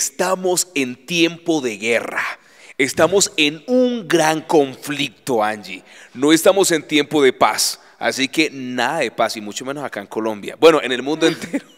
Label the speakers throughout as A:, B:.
A: Estamos en tiempo de guerra. Estamos en un gran conflicto, Angie. No estamos en tiempo de paz. Así que nada de paz, y mucho menos acá en Colombia. Bueno, en el mundo entero.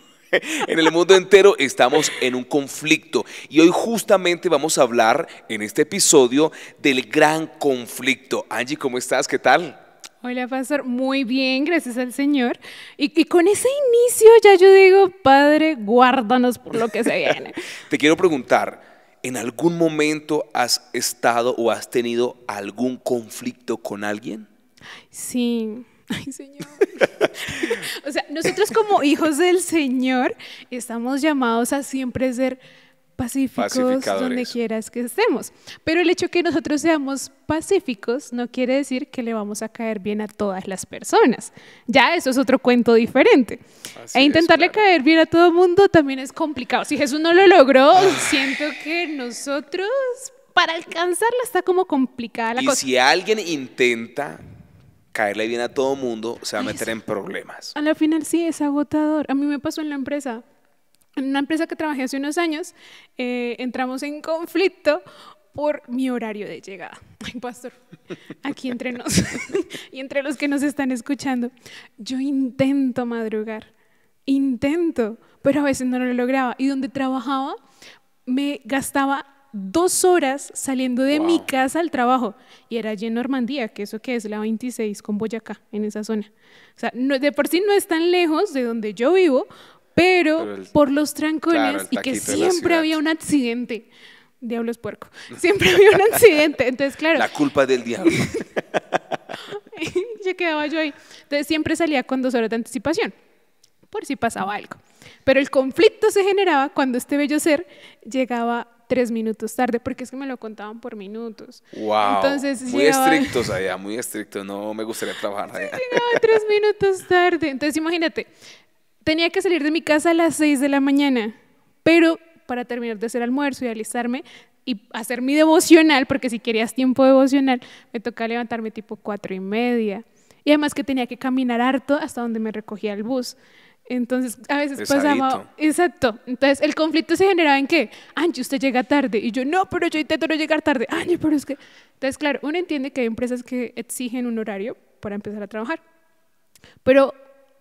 A: En el mundo entero estamos en un conflicto y hoy justamente vamos a hablar en este episodio del gran conflicto. Angie, ¿cómo estás? ¿Qué tal?
B: Hola, pastor. Muy bien, gracias al Señor. Y, y, con ese inicio ya yo digo, Padre, guárdanos por lo que se viene.
A: Te quiero preguntar, ¿en algún momento has estado o has tenido algún conflicto con alguien?
B: Sí. Ay, Señor. o sea, nosotros como hijos del Señor estamos llamados a siempre ser pacíficos donde quieras que estemos. Pero el hecho que nosotros seamos pacíficos no quiere decir que le vamos a caer bien a todas las personas. Ya eso es otro cuento diferente. e intentarle caer bien a todo el mundo también es complicado. Si Jesús no lo logró, siento que nosotros para alcanzarla está como complicada la
A: y
B: cosa.
A: si alguien intenta caerle bien a todo mundo, se va a meter en problemas.
B: A la final sí es agotador. A mí me pasó en la empresa en una empresa que trabajé hace unos años, eh, entramos en conflicto por mi horario de llegada. Ay, pastor, aquí entre nos y entre los que nos están escuchando, yo intento madrugar, intento, pero a veces no lo lograba. Y donde trabajaba, me gastaba dos horas saliendo de mi casa al trabajo y era allí en Normandía, que eso que es la 26 con Boyacá, en esa zona. O sea, de por sí no es tan lejos de donde yo vivo, pero, por los trancones y que siempre había un accidente. Diablo es puerco. Siempre había un accidente. Entonces, claro.
A: La culpa del diablo.
B: ya quedaba yo ahí. Entonces, siempre salía con dos horas de anticipación, por si pasaba algo. Pero el conflicto se generaba cuando este bello ser llegaba tres minutos tarde, porque es que me lo contaban por minutos.
A: Wow. Entonces, muy estrictos allá, muy estrictos. No me gustaría trabajar allá.
B: llegaba tres minutos tarde. Entonces, imagínate, Tenía que salir de mi casa a las 6 de la mañana, pero para terminar de hacer almuerzo y alistarme y hacer mi devocional, porque si querías tiempo devocional, me tocaba levantarme tipo cuatro y media. Y además que tenía que caminar harto hasta donde me recogía el bus. Entonces, a veces pasaba. Exacto. Entonces, el conflicto se generaba en que, Angie, usted llega tarde. Y yo, no, pero yo intento no llegar tarde. Angie, pero es que. Entonces, claro, uno entiende que hay empresas que exigen un horario para empezar a trabajar. Pero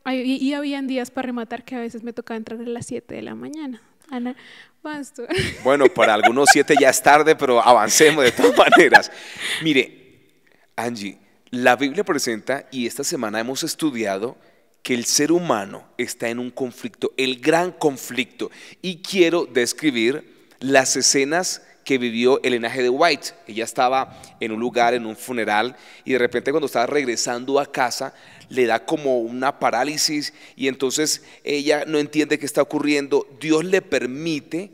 B: y, habían días para rematar que a veces me tocaba entrar a las 7 de la mañana. Ana,
A: Bueno, para algunos 7 ya es tarde, pero avancemos de todas maneras. Mire, Angie, la Biblia presenta, y esta semana hemos estudiado, que el ser humano está en un conflicto, el gran conflicto, y quiero describir las escenas que vivió el linaje de White. Ella estaba en un lugar, en un funeral, y de repente cuando estaba regresando a casa, le da como una parálisis y entonces ella no entiende qué está ocurriendo. Dios le permite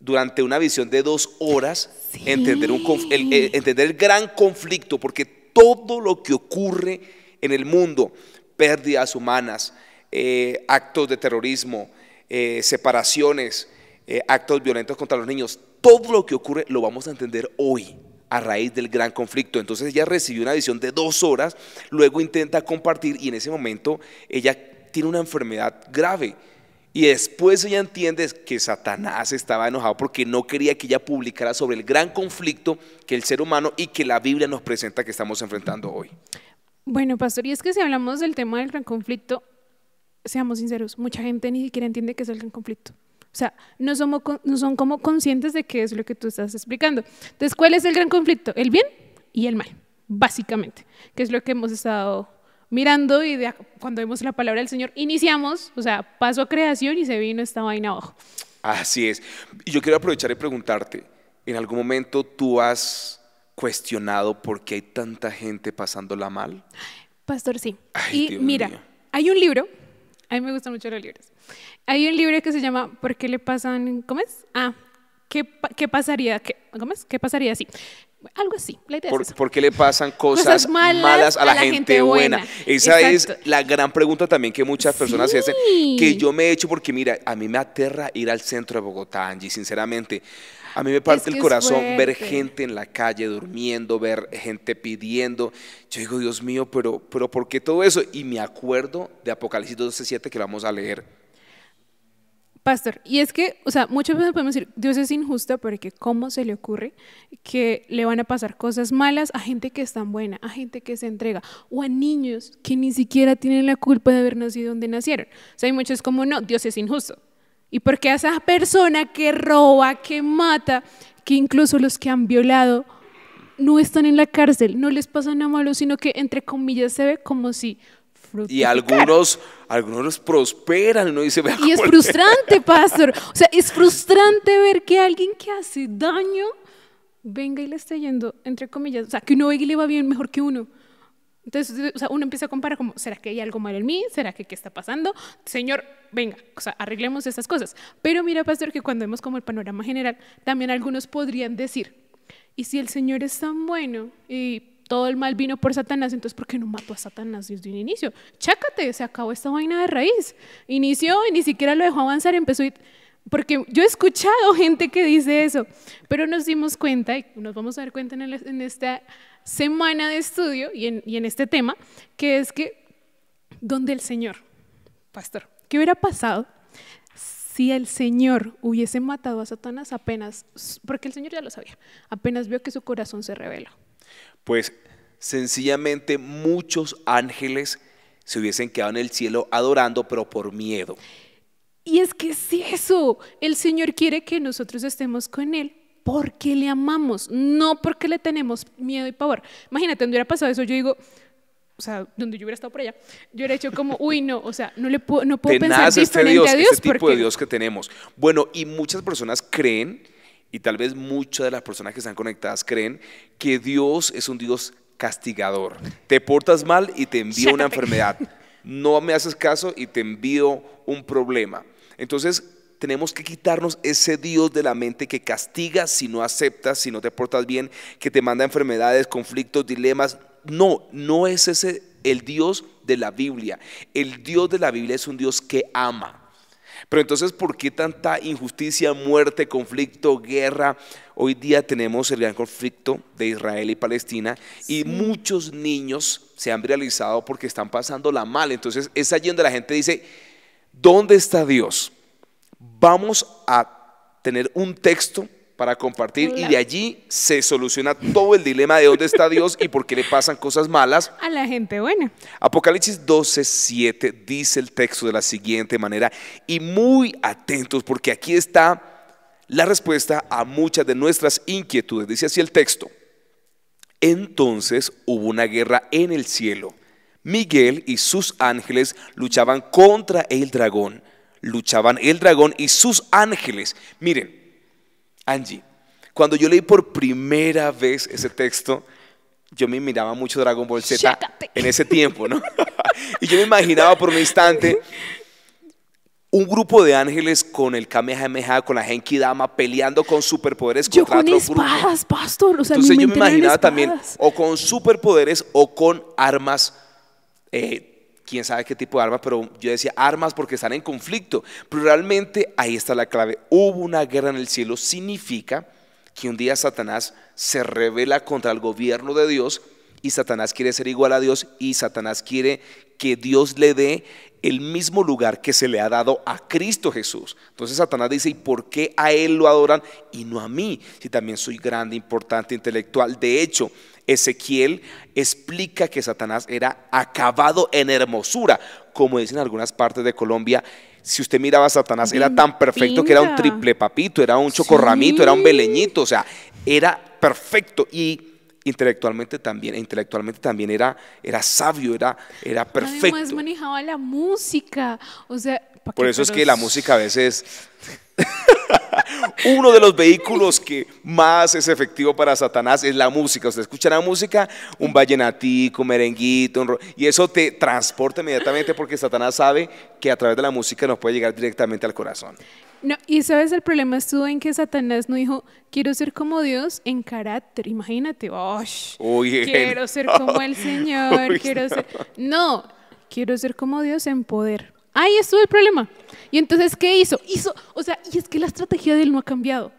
A: durante una visión de dos horas entender, un, el, entender el gran conflicto, porque todo lo que ocurre en el mundo, pérdidas humanas, eh, actos de terrorismo, eh, separaciones, eh, actos violentos contra los niños, todo lo que ocurre lo vamos a entender hoy a raíz del gran conflicto. Entonces ella recibió una visión de dos horas, luego intenta compartir y en ese momento ella tiene una enfermedad grave. Y después ella entiende que Satanás estaba enojado porque no quería que ella publicara sobre el gran conflicto que el ser humano y que la Biblia nos presenta que estamos enfrentando hoy.
B: Bueno, pastor, y es que si hablamos del tema del gran conflicto, seamos sinceros, mucha gente ni siquiera entiende qué es el gran conflicto. O sea, no, somos, no son como conscientes de qué es lo que tú estás explicando. Entonces, ¿cuál es el gran conflicto? El bien y el mal, básicamente, que es lo que hemos estado mirando y cuando vemos la palabra del Señor, iniciamos, o sea, paso a creación y se vino esta vaina abajo.
A: Así es. Y yo quiero aprovechar y preguntarte, ¿en algún momento tú has cuestionado por qué hay tanta gente pasándola mal?
B: Pastor, sí. y mira, hay un libro, a mí me gustan mucho los libros, hay un libro que se llama ¿Por qué le pasan? ¿Cómo es? Ah, ¿qué, qué pasaría? ¿Qué, ¿Cómo es? ¿Qué pasaría así? Algo así. La idea
A: ¿Por,
B: es
A: ¿Por, qué le pasan cosas, malas, a la, gente, buena? Esa es la gran pregunta también que muchas personas se hacen, que yo me he hecho porque mira, a mí me aterra ir al centro de Bogotá, Angie, sinceramente. A mí me parte el corazón ver gente en la calle durmiendo, ver gente pidiendo. Yo digo, Dios mío, pero, pero ¿por qué todo eso? Y me acuerdo de Apocalipsis 12.7 que vamos a leer
B: Pastor, y es que, o sea, muchas veces podemos decir, Dios es injusto porque ¿cómo se le ocurre que le van a pasar cosas malas a gente que es tan buena, a gente que se entrega, o a niños que ni siquiera tienen la culpa de haber nacido donde nacieron? O sea, hay muchos como, no, Dios es injusto. ¿Y porque a esa persona que roba, que mata, que incluso los que han violado no están en la cárcel, no les pasa nada malo, sino que entre comillas se ve como si
A: y algunos, algunos prosperan, uno dice,
B: Y es frustrante, pastor. O sea, es frustrante ver que alguien que hace daño venga y le esté yendo, entre comillas, o sea, que uno venga y le va bien mejor que uno. Entonces, o sea, uno empieza a comparar como, ¿será que hay algo mal en mí? ¿Será que qué está pasando? Señor, venga, o sea, arreglemos estas cosas. Pero mira, pastor, que cuando vemos como el panorama general, también algunos podrían decir, ¿y si el Señor es tan bueno y todo el mal vino por Satanás, entonces ¿por qué no mató a Satanás desde un inicio? Chácate, se acabó esta vaina de raíz. Inició y ni siquiera lo dejó avanzar, empezó a Porque yo he escuchado gente que dice eso, pero nos dimos cuenta, y nos vamos a dar cuenta en, esta semana de estudio y en, y en este tema, que es que donde el Señor, pastor, ¿qué hubiera pasado si el Señor hubiese matado a Satanás apenas, porque el Señor ya lo sabía, apenas vio que su corazón se reveló?
A: Pues sencillamente muchos ángeles se hubiesen quedado en el cielo adorando, pero por miedo.
B: Y es que es eso, el Señor quiere que nosotros estemos con Él porque le amamos, no porque le tenemos miedo y pavor. Imagínate, donde hubiera pasado eso, yo digo, o sea, donde yo hubiera estado por allá, yo hubiera hecho como, uy, no, o sea, no le puedo, no puedo pensar este diferente a Dios.
A: Este tipo de Dios que tenemos. Bueno, y muchas personas creen y tal vez muchas de las personas que están conectadas creen que Dios es un Dios castigador. Te portas mal y te envío una enfermedad. No me haces caso y te envío un problema. Entonces tenemos que quitarnos ese Dios de la mente que castiga si no aceptas, si no te portas bien, que te manda enfermedades, conflictos, dilemas. No, no es ese el Dios de la Biblia. El Dios de la Biblia es un Dios que ama. Pero entonces, ¿por qué tanta injusticia, muerte, conflicto, guerra? Hoy día tenemos el gran conflicto de Israel y Palestina y muchos niños se han realizado porque están pasando la mal. Entonces es allí donde la gente dice, ¿dónde está Dios? Vamos a tener un texto para compartir y de allí se soluciona todo el dilema de dónde está Dios y por qué le pasan cosas malas
B: a la gente buena.
A: Apocalipsis 12, 7 dice el texto de la siguiente manera y muy atentos porque aquí está la respuesta a muchas de nuestras inquietudes. Dice así el texto. Entonces hubo una guerra en el cielo. Miguel y sus ángeles luchaban contra el dragón. Luchaban el dragón y sus ángeles. Miren, Angie, cuando yo leí por primera vez ese texto, yo me miraba mucho Dragon Ball Z en ese tiempo, ¿no? y yo me imaginaba por un instante un grupo de ángeles con el Kamehameha, con la Genki Dama, peleando con superpoderes
B: yo con espadas, pastor.
A: Entonces yo me imaginaba también o con superpoderes o con armas eh, quién sabe qué tipo de armas, pero yo decía armas porque están en conflicto. Pero realmente ahí está la clave. Hubo una guerra en el cielo, significa que un día Satanás se revela contra el gobierno de Dios y Satanás quiere ser igual a Dios y Satanás quiere que Dios le dé el mismo lugar que se le ha dado a Cristo Jesús. Entonces Satanás dice, ¿y por qué a él lo adoran y no a mí? Si también soy grande, importante, intelectual. De hecho, Ezequiel explica que Satanás era acabado en hermosura, como dicen algunas partes de Colombia. Si usted miraba a Satanás, era tan perfecto que era un triple papito, era un chocorramito, era un beleñito, o sea, era perfecto y intelectualmente también, intelectualmente también era, era sabio, era, era perfecto. Además
B: manejaba la música, o sea...
A: Por eso es que la música a veces Uno de los vehículos que más es efectivo para Satanás es la música. Usted escucha la música, un vallenatico, un merenguito, y eso te transporta inmediatamente porque Satanás sabe que a través de la música nos puede llegar directamente al corazón.
B: No, y sabes, el problema estuvo en que Satanás no dijo, quiero ser como Dios en carácter. Imagínate, quiero ser como el Señor, quiero ser... No, quiero ser como Dios en poder. Ahí estuvo el problema. Y entonces, ¿qué hizo? Hizo, o sea, y es que la estrategia de él no ha cambiado.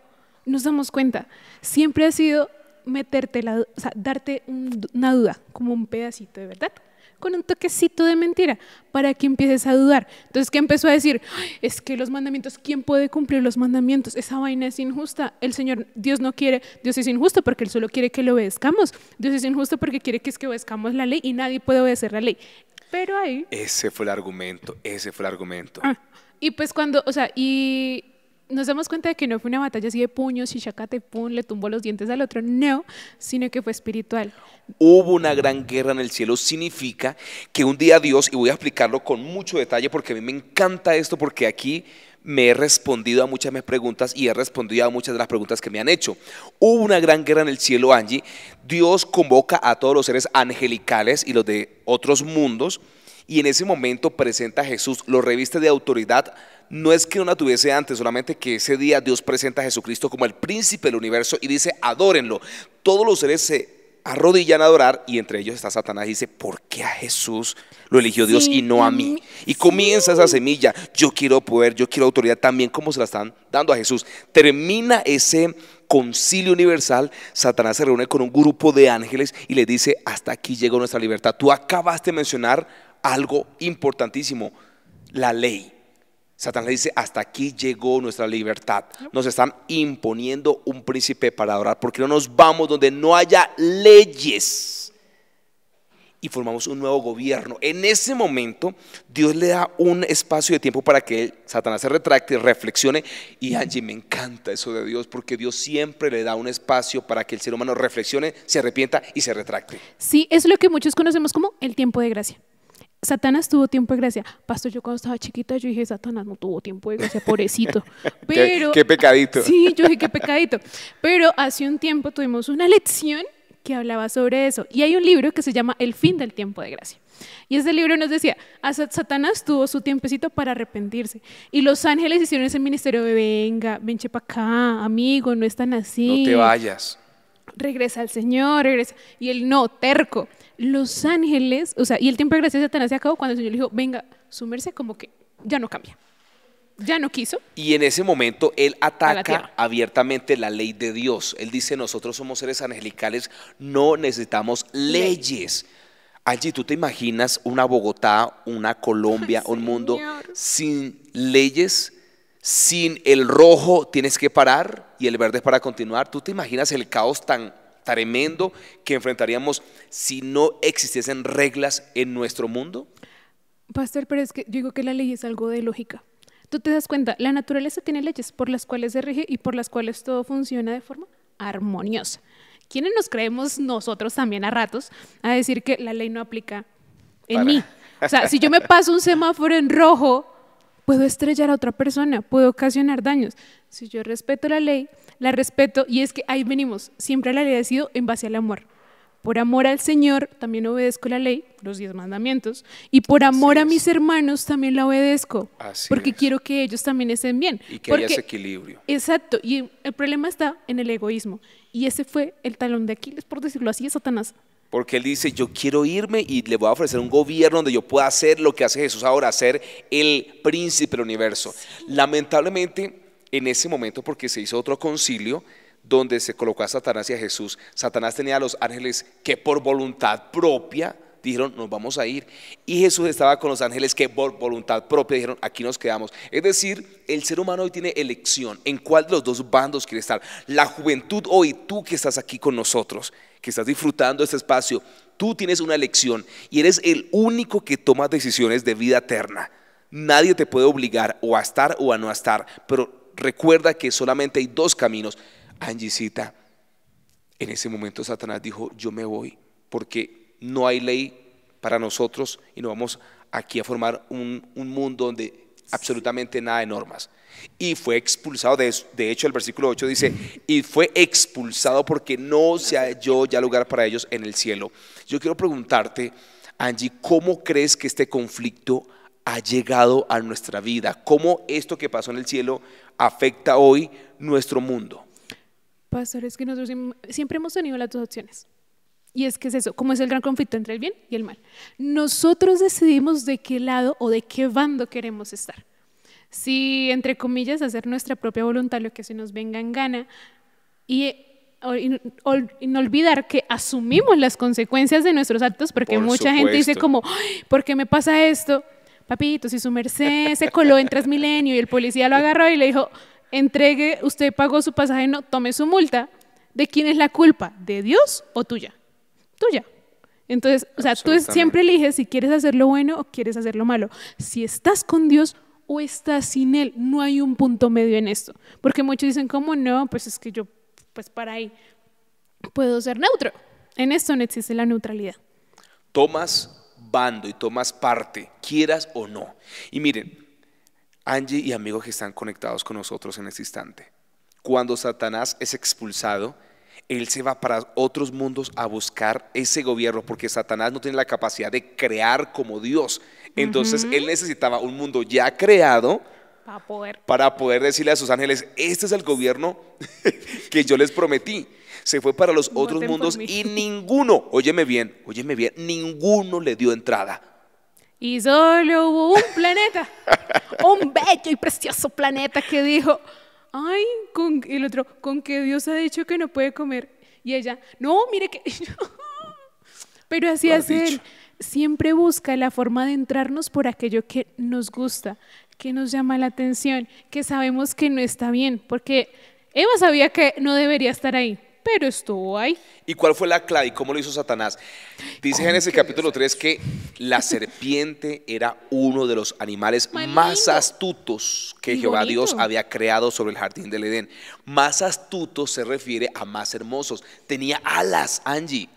B: Nos damos cuenta. Siempre ha sido meterte la, o sea, darte una duda, como un pedacito de verdad. con un toquecito de mentira para que empieces a dudar. Entonces, ¿qué empezó a decir? Es que los mandamientos, ¿quién puede cumplir los mandamientos? Esa vaina es injusta. El Señor, Dios no quiere, Dios es injusto porque Él solo quiere que lo obedezcamos. Dios es injusto porque quiere que es que obedezcamos la ley y nadie puede obedecer la ley. Pero ahí...
A: Ese fue el argumento, ese fue el argumento.
B: Ah, y pues cuando, o sea, y nos damos cuenta de que no fue una batalla así de puños y chacate, le tumbó los dientes al otro, no, sino que fue espiritual.
A: Hubo una gran guerra en el cielo, significa que un día Dios, y voy a explicarlo con mucho detalle porque a mí me encanta esto, porque aquí me he respondido a muchas de mis preguntas y he respondido a muchas de las preguntas que me han hecho. Hubo una gran guerra en el cielo, Angie. Dios convoca a todos los seres angelicales y los de otros mundos, y en ese momento presenta a Jesús, lo reviste de autoridad no es que no la tuviese antes, solamente que ese día Dios presenta a Jesucristo como el príncipe del universo y dice, adórenlo. Todos los seres se arrodillan a adorar y entre ellos está Satanás y dice, ¿por qué a Jesús lo eligió Dios y no a mí? Y comienza esa semilla, yo quiero poder, yo quiero autoridad también como se la están dando a Jesús. Termina ese concilio universal, Satanás se reúne con un grupo de ángeles y le dice, hasta aquí llegó nuestra libertad. Tú acabaste de mencionar algo importantísimo, la ley. Satanás dice, hasta aquí llegó nuestra libertad. Nos están imponiendo un príncipe para adorar, porque no nos vamos donde no haya leyes. Y formamos un nuevo gobierno. En ese momento, Dios le da un espacio de tiempo para que Satanás se retracte y reflexione. Y Angie, me encanta eso de Dios, porque Dios siempre le da un espacio para que el ser humano reflexione, se arrepienta y se retracte.
B: Sí, es lo que muchos conocemos como el tiempo de gracia. Satanás tuvo tiempo de gracia. Pastor, yo cuando estaba chiquita, yo dije, Satanás no tuvo tiempo de gracia, pobrecito.
A: Pero, ¿Qué, pecadito.
B: Sí, yo dije, qué pecadito. Pero hace un tiempo tuvimos una lección que hablaba sobre eso. Y hay un libro que se llama El fin del tiempo de gracia. Y ese libro nos decía, Satanás tuvo su tiempecito para arrepentirse. Y los ángeles hicieron ese ministerio de, venga, ven para acá, amigo, no están así.
A: No te vayas.
B: Regresa al Señor, regresa. Y él no, terco los ángeles, o sea, y el tiempo de gracia de Satanás se acabó cuando el Señor le dijo, venga, sumerse como que ya no cambia. Ya no quiso.
A: Y en ese momento él ataca abiertamente la ley de Dios. Él dice, nosotros somos seres angelicales, no necesitamos leyes. Allí tú te imaginas una Bogotá, una Colombia, un mundo sin leyes, sin el rojo tienes que parar y el verde para continuar. ¿Tú te imaginas el caos tan tremendo que enfrentaríamos si no existiesen reglas en nuestro mundo?
B: Pastor, pero es que yo digo que la ley es algo de lógica. Tú te das cuenta, la naturaleza tiene leyes por las cuales se rige y por las cuales todo funciona de forma armoniosa. ¿Quiénes nos creemos nosotros también a ratos a decir que la ley no aplica en mí? O sea, si yo me paso un semáforo en rojo, puedo estrellar a otra persona, puedo ocasionar daños. Si yo respeto la ley, la respeto y es que ahí venimos, siempre la ley ha sido en base al amor. Por amor al Señor también obedezco la ley, los diez mandamientos, y por amor a mis hermanos también la obedezco, porque quiero que ellos también estén bien.
A: Y que haya ese equilibrio.
B: Exacto, y el problema está en el egoísmo, y ese fue el talón de Aquiles, por decirlo así, de Satanás.
A: Porque él dice, yo quiero irme y le voy a ofrecer un gobierno donde yo pueda hacer lo que hace Jesús ahora, ser el príncipe del universo. Lamentablemente, en ese momento, porque se hizo otro concilio, donde se colocó a Satanás y a Jesús, Satanás tenía a los ángeles que por voluntad propia dijeron, nos vamos a ir. Y Jesús estaba con los ángeles que por voluntad propia dijeron, aquí nos quedamos. Es decir, el ser humano hoy tiene elección en cuál de los dos bandos quiere estar. La juventud hoy, tú que estás aquí con nosotros, que estás disfrutando este espacio, tú tienes una elección y eres el único que toma decisiones de vida eterna. Nadie te puede obligar o a estar o a no estar, pero recuerda que solamente hay dos caminos. Angisita, en ese momento Satanás dijo, yo me voy, porque no hay ley para nosotros y no vamos aquí a formar un, mundo donde absolutamente nada de normas. Y fue expulsado, de, de, hecho el versículo 8 dice, y fue expulsado porque no se halló ya lugar para ellos en el cielo. Yo quiero preguntarte, Angie, ¿cómo crees que este conflicto ha llegado a nuestra vida? ¿Cómo esto que pasó en el cielo afecta hoy nuestro mundo?
B: Pastor, es que nosotros siempre hemos tenido las dos opciones. Y es que es eso, como es el gran conflicto entre el bien y el mal. Nosotros decidimos de qué lado o de qué bando queremos estar. Si, entre comillas, hacer nuestra propia voluntad, lo que se nos venga en gana, y no olvidar que asumimos las consecuencias de nuestros actos, porque
A: Por
B: mucha gente dice como, "Ay, ¿por qué me pasa esto? Papito, si su merced se coló en Transmilenio y el policía lo agarró y le dijo, entregue, usted pagó su pasaje, no, tome su multa, ¿de quién es la culpa? ¿De Dios o tuya? Tuya. Entonces, o sea, tú siempre eliges si quieres hacer lo bueno o quieres hacer lo malo. Si estás con Dios o estás sin Él, no hay un punto medio en esto. Porque muchos dicen, ¿cómo no? Pues es que yo, pues para ahí, puedo ser neutro. En esto no existe la neutralidad.
A: tomas bando y tomas parte, quieras o no. Y miren, Angie y amigos que están conectados con nosotros en este instante, cuando Satanás es expulsado, él se va para otros mundos a buscar ese gobierno, porque Satanás no tiene la capacidad de crear como Dios. Entonces, él necesitaba un mundo ya creado
B: Para poder.
A: para poder decirle a sus ángeles, este es el gobierno que yo les prometí. Se fue para los otros
B: Voten
A: mundos y ninguno, óyeme bien, óyeme bien, ninguno le dio entrada.
B: Y solo hubo un planeta, un bello y precioso planeta que dijo, ay, con el otro, con que Dios ha dicho que no puede comer. Y ella, no, mire que... Pero así hace él. Siempre busca la forma de entrarnos por aquello que nos gusta, que nos llama la atención, que sabemos que no está bien, porque Eva sabía que no debería estar ahí, pero estuvo ahí.
A: ¿Y cuál fue la clave y cómo lo hizo Satanás? Dice Génesis capítulo 3 que la serpiente era uno de los animales
B: Más
A: astutos que Jehová
B: bonito.
A: Dios había creado sobre el jardín del Edén. Más astutos se refiere a más hermosos. Tenía alas, Angie.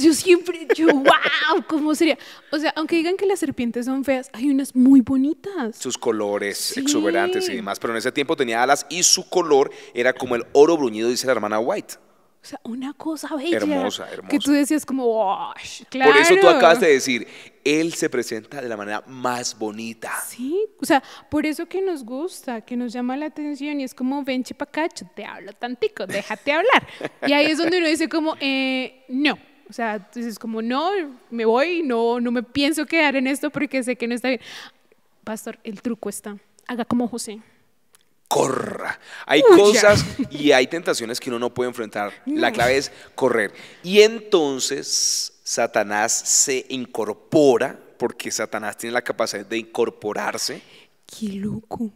B: Yo siempre, yo, wow, ¿cómo sería? O sea, aunque digan que las serpientes son feas, hay unas muy bonitas.
A: sus colores
B: Sí.
A: exuberantes y demás, pero en ese tiempo tenía alas y su color era como el oro bruñido, dice la hermana White.
B: O sea, una cosa bella.
A: Hermosa,
B: Que
A: hermosa.
B: tú decías como, wow, claro.
A: Por eso tú acabas de decir, él se presenta de la manera más bonita.
B: Sí, o sea, por eso que nos gusta, que nos llama la atención y es como, ven chipacacho, te hablo tantico, déjate hablar. Y ahí es donde uno dice como, eh, no. O sea, dices como, no, me voy, no, no me pienso quedar en esto porque sé que no está bien. Pastor, el truco está, haga como José.
A: Corra. Hay cosas y hay tentaciones que uno no puede enfrentar. La clave es correr. Y entonces Satanás se incorpora, porque Satanás tiene la capacidad de incorporarse.
B: Qué loco.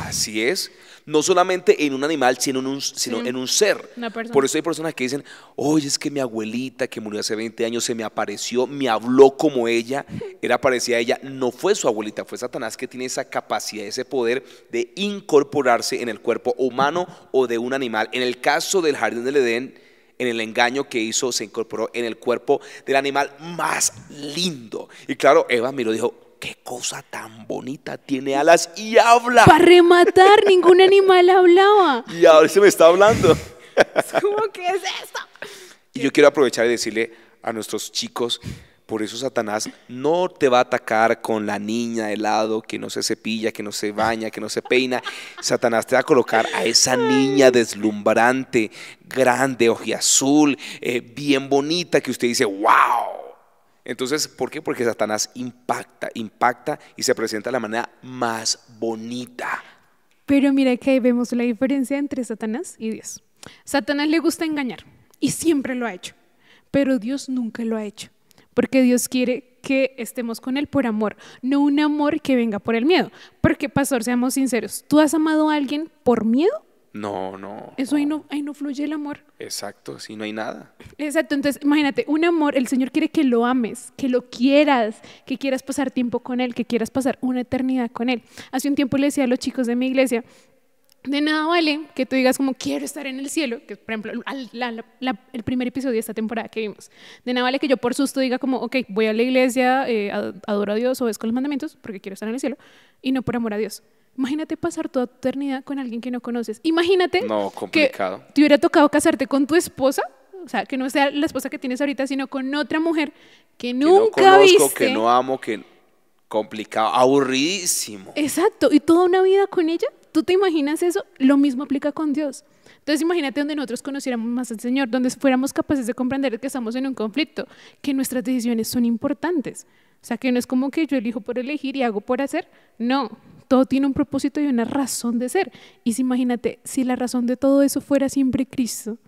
A: Así es. No solamente en un animal, sino en un, sino
B: Sí.
A: en un ser. Por eso hay personas que dicen, oye, es que mi abuelita que murió hace 20 años se me apareció, me habló como ella, era parecida a ella. No fue su abuelita, fue Satanás que tiene esa capacidad, ese poder de incorporarse en el cuerpo humano o de un animal. En el caso del jardín del Edén, en el engaño que hizo, se incorporó en el cuerpo del animal más lindo. Y claro, Eva miró y dijo, qué cosa tan bonita, tiene alas y habla.
B: Para rematar, ningún animal hablaba.
A: Y ahora se me está hablando.
B: ¿Cómo que es esto?
A: Y yo quiero aprovechar y decirle a nuestros chicos, por eso Satanás no te va a atacar con la niña de lado que no se cepilla, que no se baña, que no se peina. Satanás te va a colocar a esa niña deslumbrante, grande, ojiazul, eh, bien bonita, que usted dice, wow. Entonces, ¿por qué? Porque Satanás impacta, impacta y se presenta de la manera más bonita.
B: Pero mira que ahí vemos la diferencia entre Satanás y Dios. Satanás le gusta engañar y siempre lo ha hecho, pero Dios nunca lo ha hecho, porque Dios quiere que estemos con Él por amor, no un amor que venga por el miedo. Porque, pastor, seamos sinceros, ¿tú has amado a alguien por miedo?
A: No, no.
B: Eso ahí no, ahí no fluye el amor.
A: Exacto, si no hay nada.
B: Exacto, entonces imagínate, un amor, el Señor quiere que lo ames, que lo quieras, que quieras pasar tiempo con Él, que quieras pasar una eternidad con Él. Hace un tiempo le decía a los chicos de mi iglesia, de nada vale que tú digas como quiero estar en el cielo, que por ejemplo al- la- la- la- el primer episodio de esta temporada que vimos, de nada vale que yo por susto diga como, ok, voy a la iglesia, eh, ad- adoro a Dios, obedezco los mandamientos porque quiero estar en el cielo, y no por amor a Dios. Imagínate pasar toda tu eternidad con alguien que no conoces. Imagínate
A: No,
B: que te hubiera tocado casarte con tu esposa, o sea, que no sea la esposa que tienes ahorita, sino con otra mujer que
A: que
B: nunca
A: no conozco,
B: viste.
A: que no amo, que complicado, aburridísimo.
B: Exacto, y toda una vida con ella. ¿Tú te imaginas eso? Lo mismo aplica con Dios. Entonces imagínate donde nosotros conociéramos más al Señor, donde fuéramos capaces de comprender que estamos en un conflicto, que nuestras decisiones son importantes. O sea, que no es como que yo elijo por elegir y hago por hacer. No, todo tiene un propósito y una razón de ser. Y si imagínate, si la razón de todo eso fuera siempre Cristo,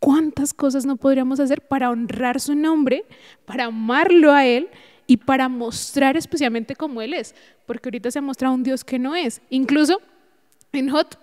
B: ¿Cuántas cosas no podríamos hacer para honrar su nombre, para amarlo a Él y para mostrar especialmente cómo Él es? Porque ahorita se ha mostrado un Dios que no es. Incluso en Hot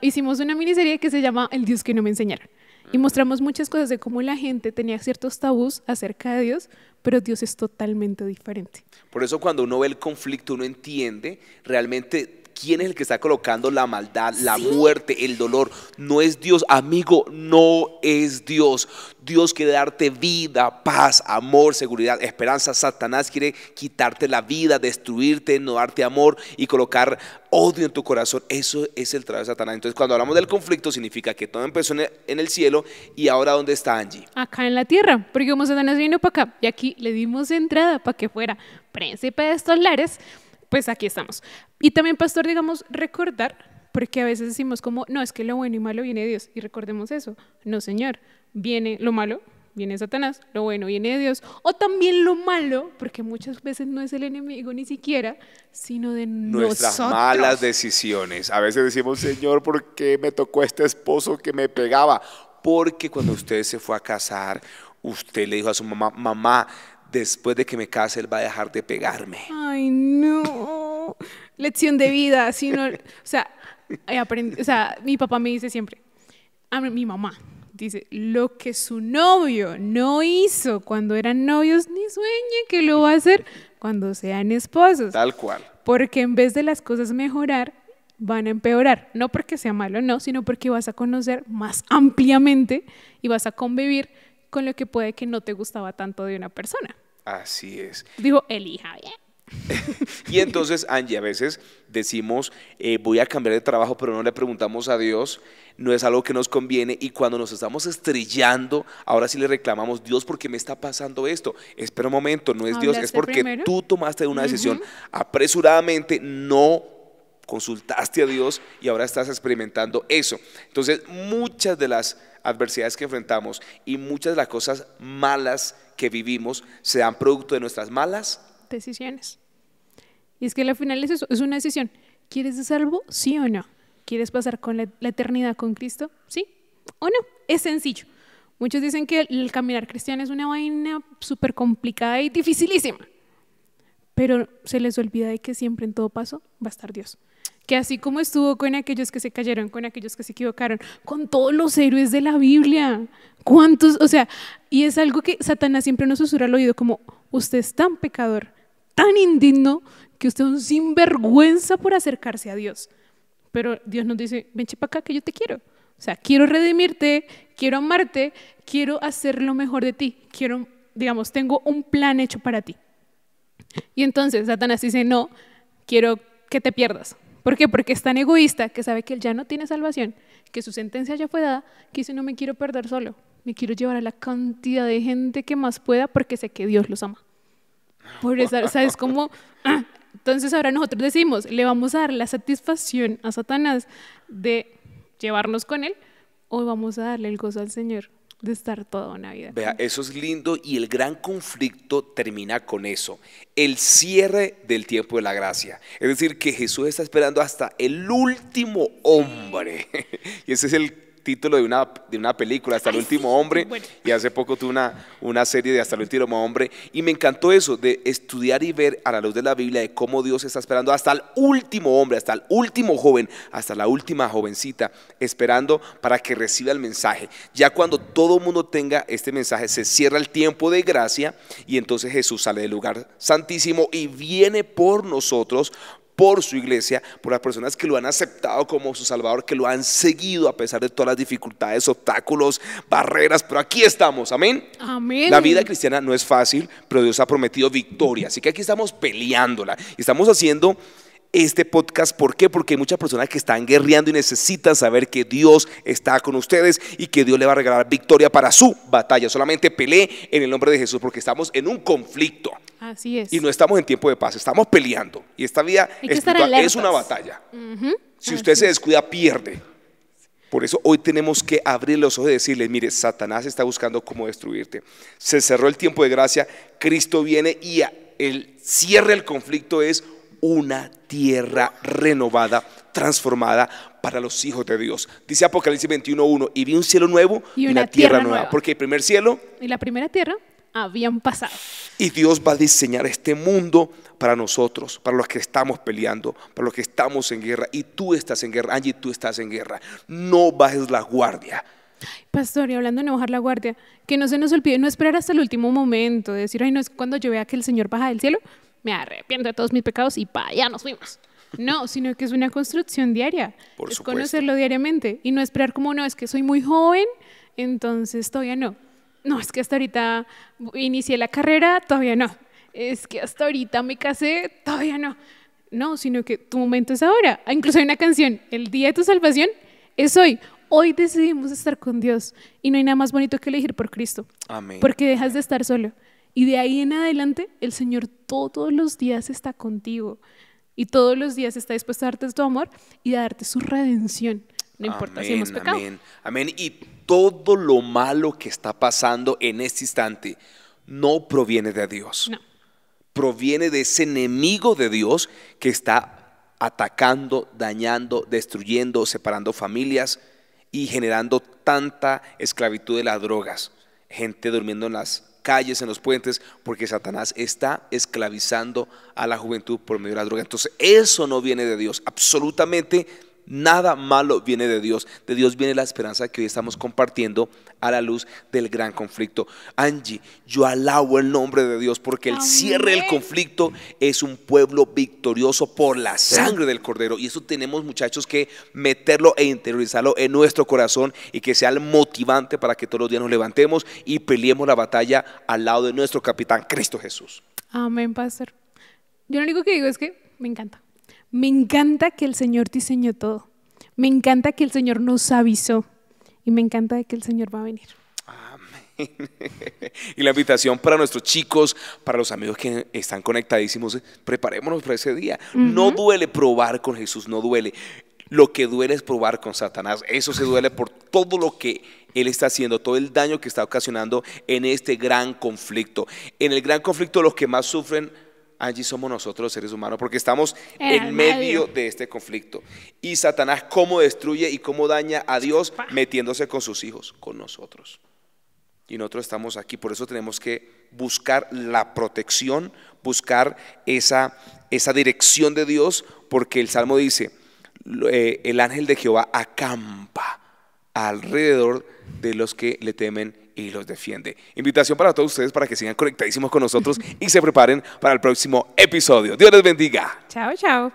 B: hicimos una miniserie que se llama El Dios que no me enseñaron. Y mostramos muchas cosas de cómo la gente tenía ciertos tabús acerca de Dios, pero Dios es totalmente diferente.
A: Por eso cuando uno ve el conflicto, uno entiende realmente quién es el que está colocando la maldad, la muerte, el dolor. No es Dios, amigo, no es Dios. Dios quiere darte vida, paz, amor, seguridad, esperanza. Satanás quiere quitarte la vida, destruirte, no darte amor y colocar odio en tu corazón. Eso es el trabajo de Satanás. Entonces, cuando hablamos del conflicto, significa que todo empezó en el cielo y ahora ¿dónde está Angie?
B: Acá en la tierra, porque como Satanás vino para acá y aquí le dimos entrada para que fuera príncipe de estos lares pues aquí estamos. Y también, pastor, digamos, recordar, porque a veces decimos como, no, es que lo bueno y malo viene de Dios. Y recordemos eso. No, Señor, viene lo malo, viene Satanás, lo bueno viene de Dios. O también lo malo, porque muchas veces no es el enemigo ni siquiera, sino de
A: nuestras malas decisiones. A veces decimos, Señor, ¿por qué me tocó este esposo que me pegaba? Porque cuando usted se fue a casar, usted le dijo a su mamá, mamá, después de que me case, él va a dejar de pegarme.
B: Ay, no. Lección de vida. Sino, o, sea, o sea, mi papá me dice siempre, a mi mamá, dice, lo que su novio no hizo cuando eran novios, ni sueñe que lo va a hacer cuando sean esposos.
A: Tal cual.
B: Porque en vez de las cosas mejorar, van a empeorar. No porque sea malo, no, sino porque vas a conocer más ampliamente y vas a convivir con lo que puede que no te gustaba tanto de una persona.
A: Así es.
B: Dijo, elija bien.
A: y entonces, Angie, a veces decimos, eh, voy a cambiar de trabajo, pero no le preguntamos a Dios, no es algo que nos conviene. Y cuando nos estamos estrellando, ahora sí le reclamamos, Dios, ¿por qué me está pasando esto? Espera un momento, no es Dios, es porque tú tomaste una decisión apresuradamente, no consultaste a Dios y ahora estás experimentando eso. Entonces, muchas de las adversidades que enfrentamos y muchas de las cosas malas que vivimos se dan producto de nuestras malas
B: decisiones. Y es que al final es eso, es una decisión. ¿Quieres ser salvo? Sí o no. ¿Quieres pasar con la, eternidad con Cristo? Sí o no. Es sencillo. Muchos dicen que el caminar cristiano es una vaina súper complicada y dificilísima. Pero se les olvida de que siempre en todo paso va a estar Dios que así como estuvo con aquellos que se cayeron, con aquellos que se equivocaron, con todos los héroes de la Biblia, ¿cuántos? O sea, y es algo que Satanás siempre nos susurra al oído, como usted es tan pecador, tan indigno, que usted es un sinvergüenza por acercarse a Dios. Pero Dios nos dice, ven para acá que yo te quiero. O sea, quiero redimirte, quiero amarte, quiero hacer lo mejor de ti, quiero, digamos, tengo un plan hecho para ti. Y entonces Satanás dice, no, quiero que te pierdas, ¿Por qué? Porque es tan egoísta que sabe que él ya no tiene salvación, que su sentencia ya fue dada, que dice, no me quiero perder solo, me quiero llevar a la cantidad de gente que más pueda porque sé que Dios los ama. Por eso, ¿sabes cómo? Entonces ahora nosotros decimos, le vamos a dar la satisfacción a Satanás de llevarnos con él o vamos a darle el gozo al Señor de estar toda una vida.
A: Vea, eso es lindo y el gran conflicto termina con eso, el cierre del tiempo de la gracia. Es decir, que Jesús está esperando hasta el último hombre. Y ese es el título de una, de una película, Hasta el último hombre, y hace poco tuve una, una serie de Hasta el último hombre, y me encantó eso, de estudiar y ver a la luz de la Biblia de cómo Dios está esperando hasta el último hombre, hasta el último joven, hasta la última jovencita, esperando para que reciba el mensaje. Ya cuando todo el mundo tenga este mensaje, se cierra el tiempo de gracia, y entonces Jesús sale del lugar santísimo y viene por nosotros por su iglesia, por las personas que lo han aceptado como su Salvador, que lo han seguido a pesar de todas las dificultades, obstáculos, barreras, pero aquí estamos, amén.
B: Amén.
A: La vida cristiana no es fácil, pero Dios ha prometido victoria, así que aquí estamos peleándola y estamos haciendo este podcast. ¿Por qué? Porque hay muchas personas que están guerreando y necesitan saber que Dios está con ustedes y que Dios le va a regalar victoria para su batalla. Solamente pelee en el nombre de Jesús porque estamos en un conflicto.
B: Así es.
A: Y no estamos en tiempo de paz, estamos peleando. Y esta vida es una batalla. Si usted se descuida, pierde. Por eso hoy tenemos que abrir los ojos y decirle, mire, Satanás está buscando cómo destruirte. Se cerró el tiempo de gracia, Cristo viene y el cierre del conflicto es una tierra renovada, transformada para los hijos de Dios. Dice Apocalipsis 21.1, y vi un cielo nuevo y, una, tierra, nueva. Porque el primer cielo
B: y la primera tierra habían pasado.
A: Y Dios va a diseñar este mundo para nosotros, para los que estamos peleando, para los que estamos en guerra. Y tú estás en guerra, Angie, tú estás en guerra. No bajes la guardia.
B: Pastor, y hablando de no bajar la guardia, que no se nos olvide no esperar hasta el último momento, de decir, ay, no es cuando yo vea que el Señor baja del cielo, me arrepiento de todos mis pecados y para allá nos fuimos. No, sino que es una construcción diaria.
A: Por
B: es
A: supuesto.
B: conocerlo diariamente y no esperar como, no, es que soy muy joven, entonces todavía no. No, es que hasta ahorita inicié la carrera, todavía no. Es que hasta ahorita me casé, todavía no. No, sino que tu momento es ahora. Ah, Incluso hay una canción, el día de tu salvación es hoy. Hoy decidimos estar con Dios y no hay nada más bonito que elegir por Cristo.
A: Amén.
B: Porque dejas de estar solo. Y de ahí en adelante, el Señor todos los días está contigo. Y todos los días está dispuesto a darte su amor y a darte su redención. No importa si hemos pecado.
A: Amén, amén. Y todo lo malo que está pasando en este instante no proviene de Dios.
B: No.
A: Proviene de ese enemigo de Dios que está atacando, dañando, destruyendo, separando familias y generando tanta esclavitud de las drogas. Gente durmiendo en las calles, en los puentes, porque Satanás está esclavizando a la juventud por medio de la droga. Entonces, eso no viene de Dios. Absolutamente nada malo viene de Dios. De Dios viene la esperanza que hoy estamos compartiendo a la luz del gran conflicto. Angie, yo alabo el nombre de Dios porque el cierre del conflicto es un pueblo victorioso por la sangre del Cordero. Y eso tenemos, muchachos, que meterlo e interiorizarlo en nuestro corazón y que sea el motivante para que todos los días nos levantemos y peleemos la batalla al lado de nuestro capitán, Cristo Jesús.
B: Amén, pastor. Yo lo único que digo es que me encanta. Me encanta que el Señor diseñó todo. Me encanta que el Señor nos avisó. Y me encanta que el Señor va a venir.
A: Y la invitación para nuestros chicos, para los amigos que están conectadísimos, preparémonos para ese día. No duele probar con Jesús, no duele. Lo que duele es probar con Satanás. Eso se duele por todo lo que él está haciendo, todo el daño que está ocasionando en este gran conflicto. En el gran conflicto los que más sufren, allí somos nosotros los seres humanos, porque estamos
B: En
A: medio
B: medio.
A: de este conflicto. Y Satanás cómo destruye y cómo daña a Dios metiéndose con sus hijos, con nosotros. Y nosotros estamos aquí, por eso tenemos que buscar la protección, buscar esa, esa dirección de Dios, porque el Salmo dice, eh, el ángel de Jehová acampa alrededor de los que le temen y los defiende. Invitación para todos ustedes para que sigan conectadísimos con nosotros y se preparen para el próximo episodio. Dios les bendiga.
B: Chao, chao.